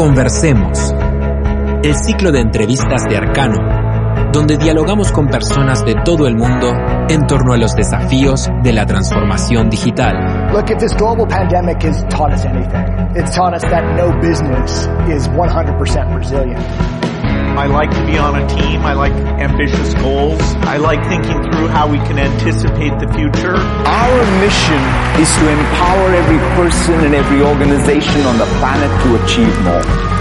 Conversemos. El ciclo de entrevistas de Arcano, donde dialogamos con personas de todo el mundo en torno a los desafíos de la transformación digital. Look, if this global pandemic has taught us anything, it's taught us that no business is 100% resilient. I like to be on a team. I like ambitious goals. I like thinking through how we can anticipate the future. Our mission is to empower every person and every organization on the planet to achieve more.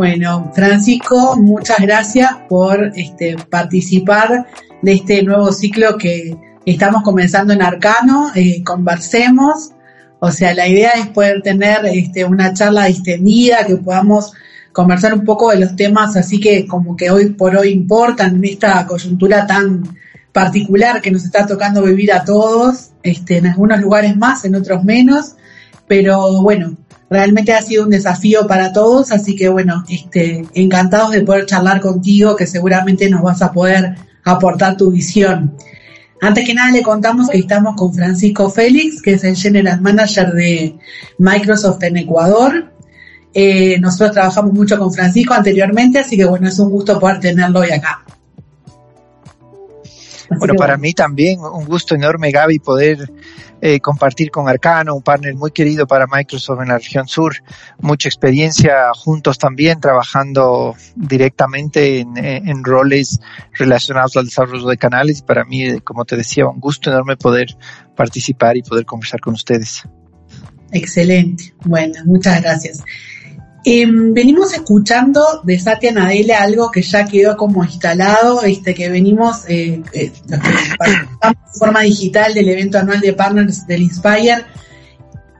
Bueno, Francisco, muchas gracias por este, participar de este nuevo ciclo que estamos comenzando en Arcano. Eh, conversemos, o sea, la idea es poder tener este, una charla distendida, que podamos conversar un poco de los temas así que como que hoy por hoy importan en esta coyuntura tan particular que nos está tocando vivir a todos, este, en algunos lugares más, en otros menos, pero bueno, realmente ha sido un desafío para todos, así que bueno, este, encantados de poder charlar contigo, que seguramente nos vas a poder aportar tu visión. Antes que nada le contamos que estamos con Francisco Félix, que es el General Manager de Microsoft en Ecuador. Eh, nosotros trabajamos mucho con Francisco anteriormente, así que bueno, es un gusto poder tenerlo hoy acá. Bueno, para mí también un gusto enorme, Gaby, poder eh, compartir con Arcano, un partner muy querido para Microsoft en la región sur, mucha experiencia juntos también, trabajando directamente en, en roles relacionados al desarrollo de canales. Para mí, como te decía, un gusto enorme poder participar y poder conversar con ustedes. Excelente. Bueno, muchas gracias. Eh, venimos escuchando de Satya Nadella algo que ya quedó como instalado, este, que venimos eh, eh, forma digital del evento anual de partners del Inspire,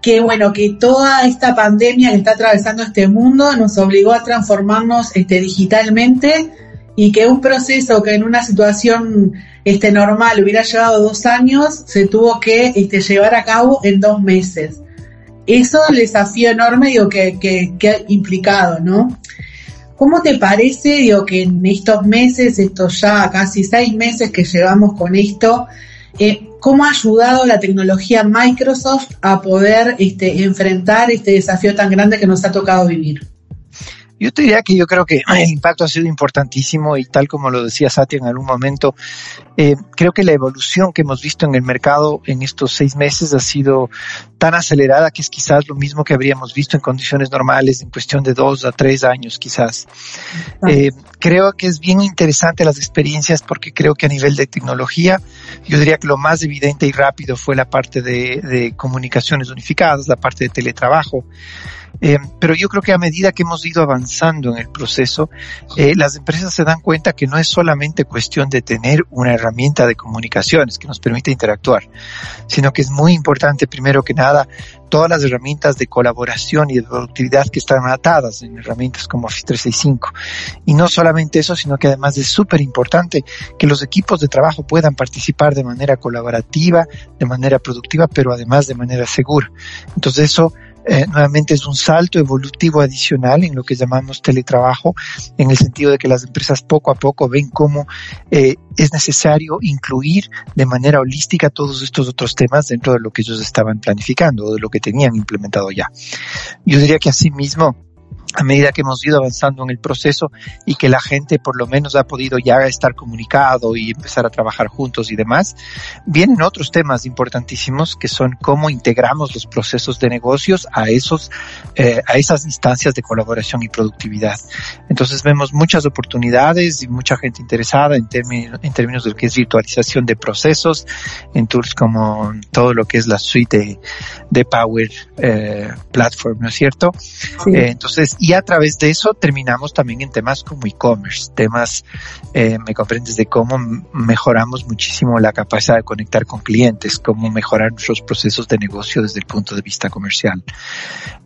que bueno, que toda esta pandemia que está atravesando este mundo nos obligó a transformarnos este, digitalmente y que un proceso que en una situación este, normal hubiera llevado dos años, se tuvo que este, llevar a cabo en dos meses eso es el desafío enorme digo, que, que, que, ha implicado, ¿no? ¿Cómo te parece, digo, que en estos meses, estos ya casi seis meses que llevamos con esto, eh, cómo ha ayudado la tecnología Microsoft a poder este, enfrentar este desafío tan grande que nos ha tocado vivir? Yo te diría que yo creo que el impacto ha sido importantísimo y tal como lo decía Satya en algún momento, eh, creo que la evolución que hemos visto en el mercado en estos seis meses ha sido tan acelerada que es quizás lo mismo que habríamos visto en condiciones normales en cuestión de dos a tres años quizás. Eh, creo que es bien interesante las experiencias porque creo que a nivel de tecnología, yo diría que lo más evidente y rápido fue la parte de, de comunicaciones unificadas, la parte de teletrabajo. Eh, pero yo creo que a medida que hemos ido avanzando en el proceso, eh, las empresas se dan cuenta que no es solamente cuestión de tener una herramienta de comunicaciones que nos permite interactuar, sino que es muy importante, primero que nada, todas las herramientas de colaboración y de productividad que están atadas en herramientas como Office 365. Y no solamente eso, sino que además es súper importante que los equipos de trabajo puedan participar de manera colaborativa, de manera productiva, pero además de manera segura. Entonces eso eh, nuevamente es un salto evolutivo adicional en lo que llamamos teletrabajo, en el sentido de que las empresas poco a poco ven cómo eh, es necesario incluir de manera holística todos estos otros temas dentro de lo que ellos estaban planificando o de lo que tenían implementado ya. Yo diría que asimismo, a medida que hemos ido avanzando en el proceso y que la gente por lo menos ha podido ya estar comunicado y empezar a trabajar juntos y demás, vienen otros temas importantísimos que son cómo integramos los procesos de negocios a esos, eh, a esas instancias de colaboración y productividad. Entonces vemos muchas oportunidades y mucha gente interesada en, términos, en términos de lo que es virtualización de procesos, en tools como todo lo que es la suite de, de Power eh, Platform, ¿no es cierto? Sí. Eh, entonces y a través de eso terminamos también en temas como e-commerce, temas, eh, me comprendes, de cómo mejoramos muchísimo la capacidad de conectar con clientes, cómo mejorar nuestros procesos de negocio desde el punto de vista comercial.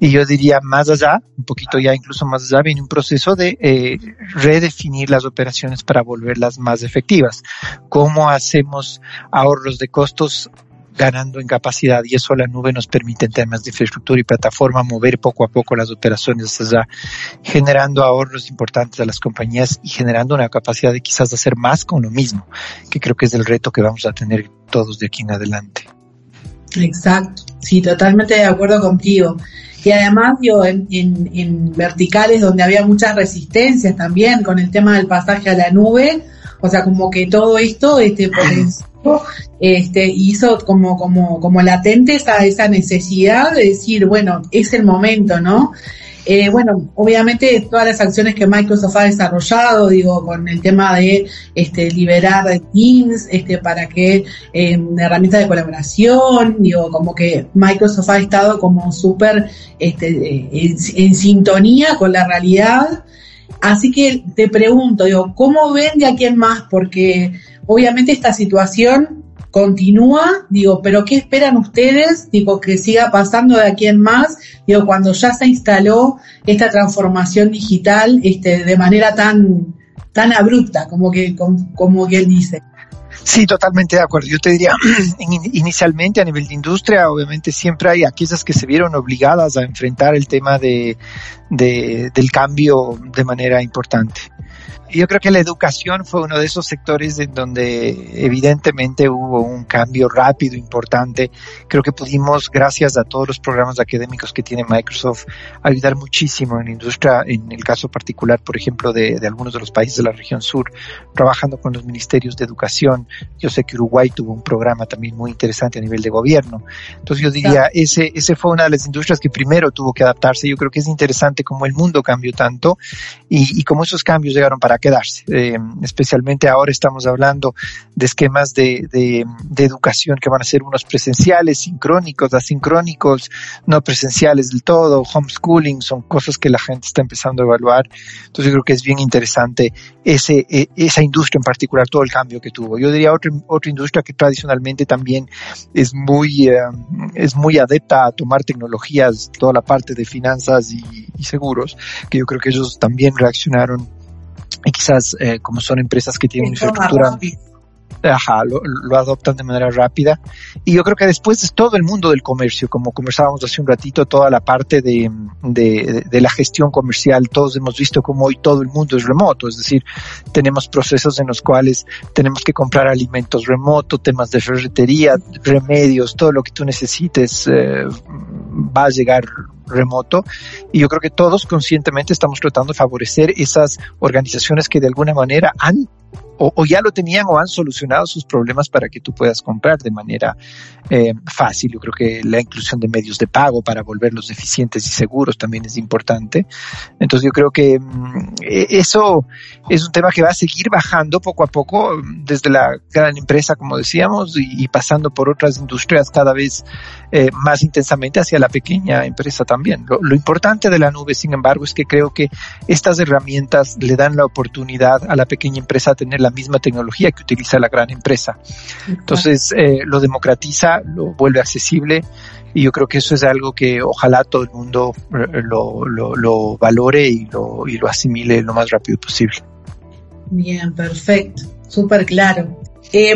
Y yo diría más allá, un poquito ya incluso más allá, viene un proceso de eh, redefinir las operaciones para volverlas más efectivas. ¿Cómo hacemos ahorros de costos ganando en capacidad y eso la nube nos permite en temas de infraestructura y plataforma mover poco a poco las operaciones allá, generando ahorros importantes a las compañías y generando una capacidad de quizás hacer más con lo mismo, que creo que es el reto que vamos a tener todos de aquí en adelante. Exacto, sí, totalmente de acuerdo contigo. Y además, yo en, en, verticales donde había muchas resistencias también con el tema del pasaje a la nube, o sea, como que todo esto este, este, hizo como, como, como latente esa, esa necesidad de decir, bueno, es el momento, ¿no? Eh, bueno, obviamente todas las acciones que Microsoft ha desarrollado, digo, con el tema de este, liberar Teams, este, para que eh, herramientas de colaboración, digo, como que Microsoft ha estado como súper este, en, en, sintonía con la realidad. Así que te pregunto, digo, ¿cómo ven de aquí en más? Porque obviamente esta situación continúa, digo, pero ¿qué esperan ustedes? Digo, que siga pasando de aquí en más, digo, cuando ya se instaló esta transformación digital este, de manera tan, tan abrupta, como que, como, que él dice. Sí, totalmente de acuerdo. Yo te diría, inicialmente a nivel de industria, obviamente siempre hay aquellas que se vieron obligadas a enfrentar el tema de del cambio de manera importante. Yo creo que la educación fue uno de esos sectores en donde evidentemente hubo un cambio rápido, importante. Creo que pudimos, gracias a todos los programas académicos que tiene Microsoft, ayudar muchísimo en la industria, en el caso particular, por ejemplo, de, de algunos de los países de la región sur, trabajando con los ministerios de educación. Yo sé que Uruguay tuvo un programa también muy interesante a nivel de gobierno. Entonces yo diría, ese, ese fue una de las industrias que primero tuvo que adaptarse. Yo creo que es interesante cómo el mundo cambió tanto y, y cómo esos cambios llegaron para quedarse. Eh, especialmente ahora estamos hablando de esquemas de, de, de, educación que van a ser unos presenciales, sincrónicos, asincrónicos, no presenciales del todo, homeschooling, son cosas que la gente está empezando a evaluar. Entonces yo creo que es bien interesante ese, e, esa industria en particular, todo el cambio que tuvo. Yo diría otra, otra industria que tradicionalmente también es muy, eh, es muy adepta a tomar tecnologías, toda la parte de finanzas y, y seguros, que yo creo que ellos también reaccionaron y quizás eh, como son empresas que tienen infraestructura ajá, lo, lo, adoptan de manera rápida. Y yo creo que después es todo el mundo del comercio, como conversábamos hace un ratito, toda la parte de, de, de, la gestión comercial, todos hemos visto como hoy todo el mundo es remoto, es decir, tenemos procesos en los cuales tenemos que comprar alimentos remoto, temas de ferretería, remedios, todo lo que tú necesites eh, va a llegar remoto. Y yo creo que todos conscientemente estamos tratando de favorecer esas organizaciones que de alguna manera han o, ya lo tenían o han solucionado sus problemas para que tú puedas comprar de manera eh, fácil. Yo creo que la inclusión de medios de pago para volverlos eficientes y seguros también es importante. Entonces yo creo que mm, e, eso es un tema que va a seguir bajando poco a poco desde la gran empresa, como decíamos, y, y pasando por otras industrias cada vez eh, más intensamente hacia la pequeña empresa también. Lo, lo importante de la nube, sin embargo, es que creo que estas herramientas le dan la oportunidad a la pequeña empresa a tener la misma tecnología que utiliza la gran empresa. Entonces, eh, lo democratiza, lo vuelve accesible y yo creo que eso es algo que ojalá todo el mundo eh, lo, lo, lo valore y lo, y lo asimile lo más rápido posible. Bien, perfecto, súper claro. Eh,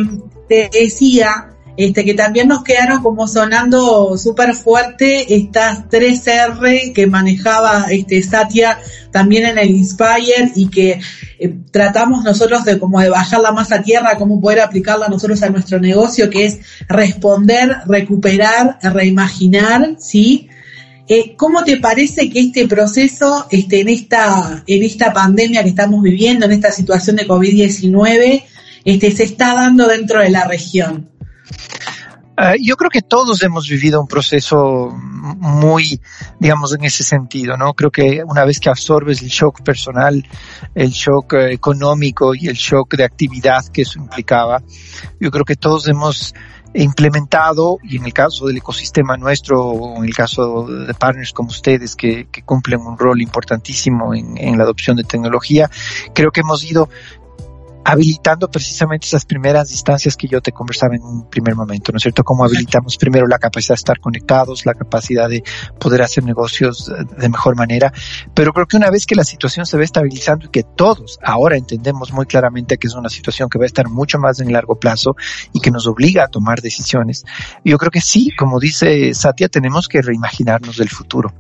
te decía este, que también nos quedaron como sonando súper fuerte estas tres R que manejaba este Satya también en el Inspire y que eh, tratamos nosotros de como de bajarla más a tierra, cómo poder aplicarla nosotros a nuestro negocio, que es responder, recuperar, reimaginar, ¿sí? Eh, ¿Cómo te parece que este proceso, este, en esta, en esta pandemia que estamos viviendo, en esta situación de COVID-19, este, se está dando dentro de la región? Uh, yo creo que todos hemos vivido un proceso muy, digamos, en ese sentido, ¿no? Creo que una vez que absorbes el shock personal, el shock uh, económico y el shock de actividad que eso implicaba, yo creo que todos hemos implementado y en el caso del ecosistema nuestro o en el caso de partners como ustedes que, que cumplen un rol importantísimo en, en, la adopción de tecnología, creo que hemos ido habilitando precisamente esas primeras instancias que yo te conversaba en un primer momento, ¿no es cierto? Cómo habilitamos primero la capacidad de estar conectados, la capacidad de poder hacer negocios de mejor manera, pero creo que una vez que la situación se va estabilizando y que todos ahora entendemos muy claramente que es una situación que va a estar mucho más en largo plazo y que nos obliga a tomar decisiones, yo creo que sí, como dice Satya, tenemos que reimaginarnos del futuro.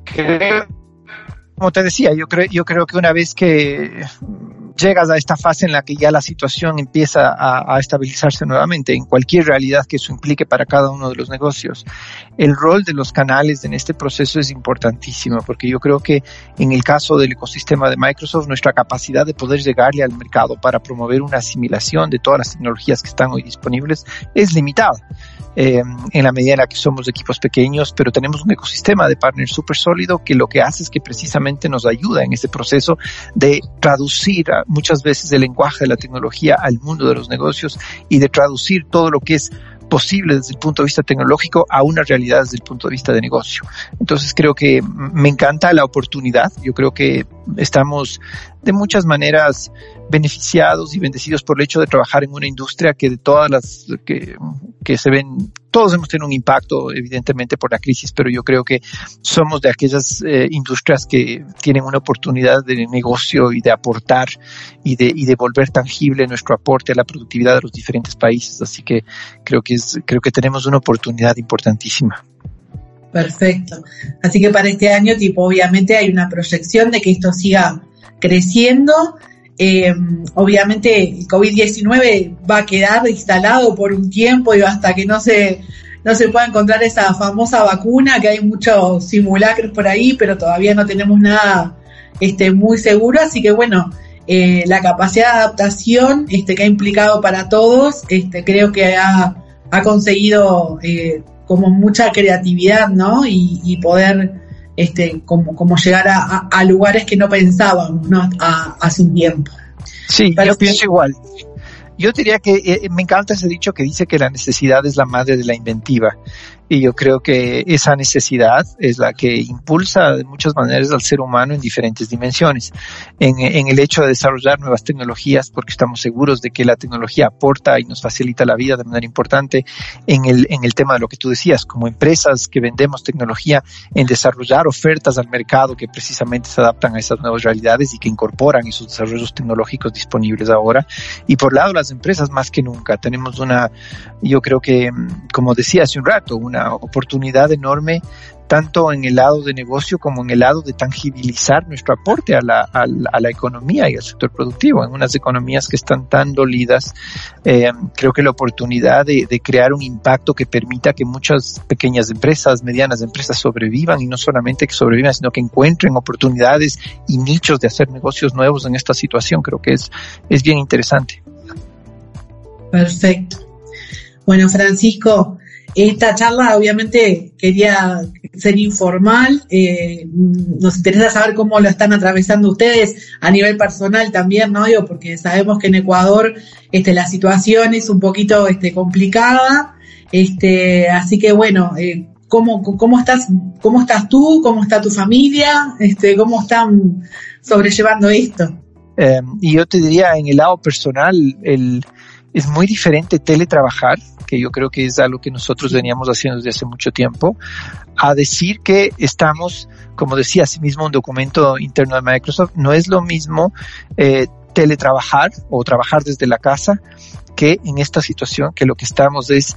Como te decía, yo creo, yo creo que una vez que llegas a esta fase en la que ya la situación empieza a, a, estabilizarse nuevamente, en cualquier realidad que eso implique para cada uno de los negocios. El rol de los canales en este proceso es importantísimo, porque yo creo que en el caso del ecosistema de Microsoft, nuestra capacidad de poder llegarle al mercado para promover una asimilación de todas las tecnologías que están hoy disponibles es limitada. Eh, en la medida en la que somos equipos pequeños, pero tenemos un ecosistema de partners súper sólido que lo que hace es que precisamente nos ayuda en este proceso de traducir muchas veces el lenguaje de la tecnología al mundo de los negocios y de traducir todo lo que es posible desde el punto de vista tecnológico a una realidad desde el punto de vista de negocio. Entonces creo que me encanta la oportunidad. Yo creo que estamos de muchas maneras beneficiados y bendecidos por el hecho de trabajar en una industria que de todas las que, que se ven, todos hemos tenido un impacto evidentemente por la crisis, pero yo creo que somos de aquellas eh, industrias que tienen una oportunidad de negocio y de aportar y de, y de volver tangible nuestro aporte a la productividad de los diferentes países. Así que creo que es, creo que tenemos una oportunidad importantísima. Perfecto. Así que para este año, tipo, obviamente hay una proyección de que esto siga creciendo. Eh, obviamente el COVID-19 va a quedar instalado por un tiempo y hasta que no se, no se pueda encontrar esa famosa vacuna, que hay muchos simulacros por ahí, pero todavía no tenemos nada este, muy seguro. Así que bueno, eh, la capacidad de adaptación este, que ha implicado para todos, este, creo que ha, ha conseguido eh, como mucha creatividad, ¿no? Y, y poder este, como, como llegar a, a, lugares que no pensábamos, ¿no? A, hace un tiempo. Sí, Pero yo pienso igual. Yo diría que eh, me encanta ese dicho que dice que la necesidad es la madre de la inventiva. Y yo creo que esa necesidad es la que impulsa de muchas maneras al ser humano en diferentes dimensiones. En, en, el hecho de desarrollar nuevas tecnologías, porque estamos seguros de que la tecnología aporta y nos facilita la vida de manera importante. En el, en el tema de lo que tú decías, como empresas que vendemos tecnología, en desarrollar ofertas al mercado que precisamente se adaptan a esas nuevas realidades y que incorporan esos desarrollos tecnológicos disponibles ahora. Y por lado, las empresas más que nunca. Tenemos una, yo creo que, como decía hace un rato, una oportunidad enorme tanto en el lado de negocio como en el lado de tangibilizar nuestro aporte a la, economía y al sector productivo. En unas economías que están tan dolidas, eh, creo que la oportunidad de, de, crear un impacto que permita que muchas pequeñas empresas, medianas empresas sobrevivan y no solamente que sobrevivan, sino que encuentren oportunidades y nichos de hacer negocios nuevos en esta situación, creo que es, es bien interesante. Perfecto. Bueno, Francisco, esta charla obviamente quería ser informal, eh, nos interesa saber cómo lo están atravesando ustedes a nivel personal también, ¿no? Yo, porque sabemos que en Ecuador este, la situación es un poquito este, complicada, este, así que bueno, eh, ¿cómo, cómo, estás, ¿cómo estás tú? ¿Cómo está tu familia? Este, ¿Cómo están sobrellevando esto? Eh, y yo te diría, en el lado personal, el, es muy diferente teletrabajar que yo creo que es algo que nosotros veníamos haciendo desde hace mucho tiempo, a decir que estamos, como decía así mismo un documento interno de Microsoft, no es lo mismo eh, teletrabajar o trabajar desde la casa que en esta situación que lo que estamos es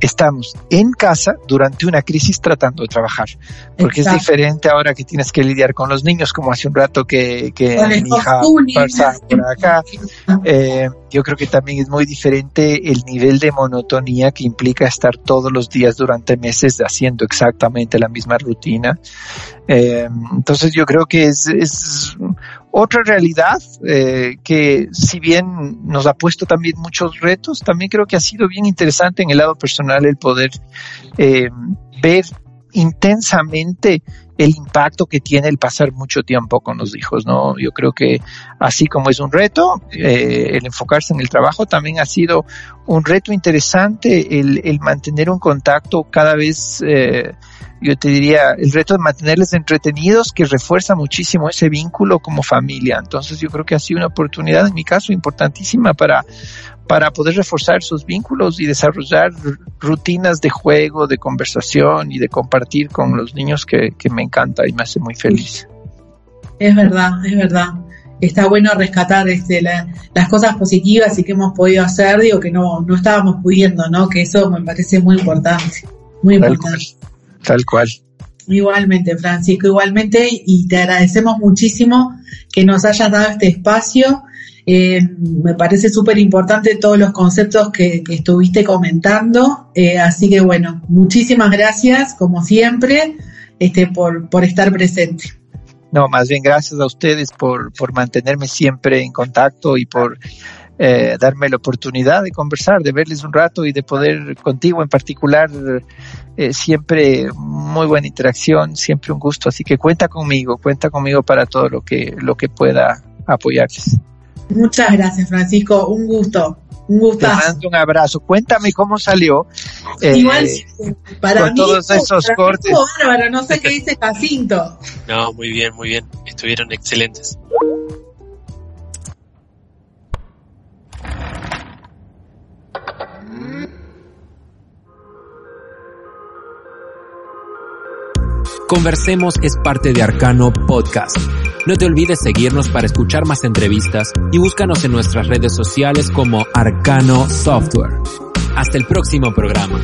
estamos en casa durante una crisis tratando de trabajar. Porque Exacto. es diferente ahora que tienes que lidiar con los niños, como hace un rato que, que mi hija pasa por acá. Eh, yo creo que también es muy diferente el nivel de monotonía que implica estar todos los días durante meses haciendo exactamente la misma rutina. Eh, entonces yo creo que es, otra realidad eh, que si bien nos ha puesto también muchos retos, también creo que ha sido bien interesante en el lado personal el poder eh, ver intensamente el impacto que tiene el pasar mucho tiempo con los hijos, ¿no? Yo creo que así como es un reto, eh, el enfocarse en el trabajo también ha sido un reto interesante el, el mantener un contacto cada vez, eh, yo te diría, el reto de mantenerles entretenidos que refuerza muchísimo ese vínculo como familia. Entonces yo creo que ha sido una oportunidad, en mi caso, importantísima para, para poder reforzar sus vínculos y desarrollar rutinas de juego, de conversación y de compartir con los niños que, que me encanta y me hace muy feliz. Es verdad, es verdad. Está bueno rescatar este, la, las cosas positivas y que hemos podido hacer, digo que no, no estábamos pudiendo, ¿no? Que eso me parece muy importante, muy Tal importante. cual. Tal cual. Igualmente, Francisco, igualmente, y te agradecemos muchísimo que nos hayas dado este espacio. Eh, me parece súper importante todos los conceptos que, que estuviste comentando. Eh, así que bueno, muchísimas gracias, como siempre, este, por, por estar presente. No, más bien gracias a ustedes por, por mantenerme siempre en contacto y por eh, darme la oportunidad de conversar, de verles un rato y de poder contigo en particular eh, siempre muy buena interacción, siempre un gusto. Así que cuenta conmigo, cuenta conmigo para todo lo que lo que pueda apoyarles. Muchas gracias, Francisco. Un gusto. Un Te gustazo. mando un abrazo. Cuéntame cómo salió. eh, Igual, para con mí, todos esos para cortes. bárbaro. No sé qué dice Jacinto. No, muy bien, muy bien. Estuvieron excelentes. Conversemos es parte de Arcano Podcast. No te olvides seguirnos para escuchar más entrevistas y búscanos en nuestras redes sociales como Arcano Software. Hasta el próximo programa.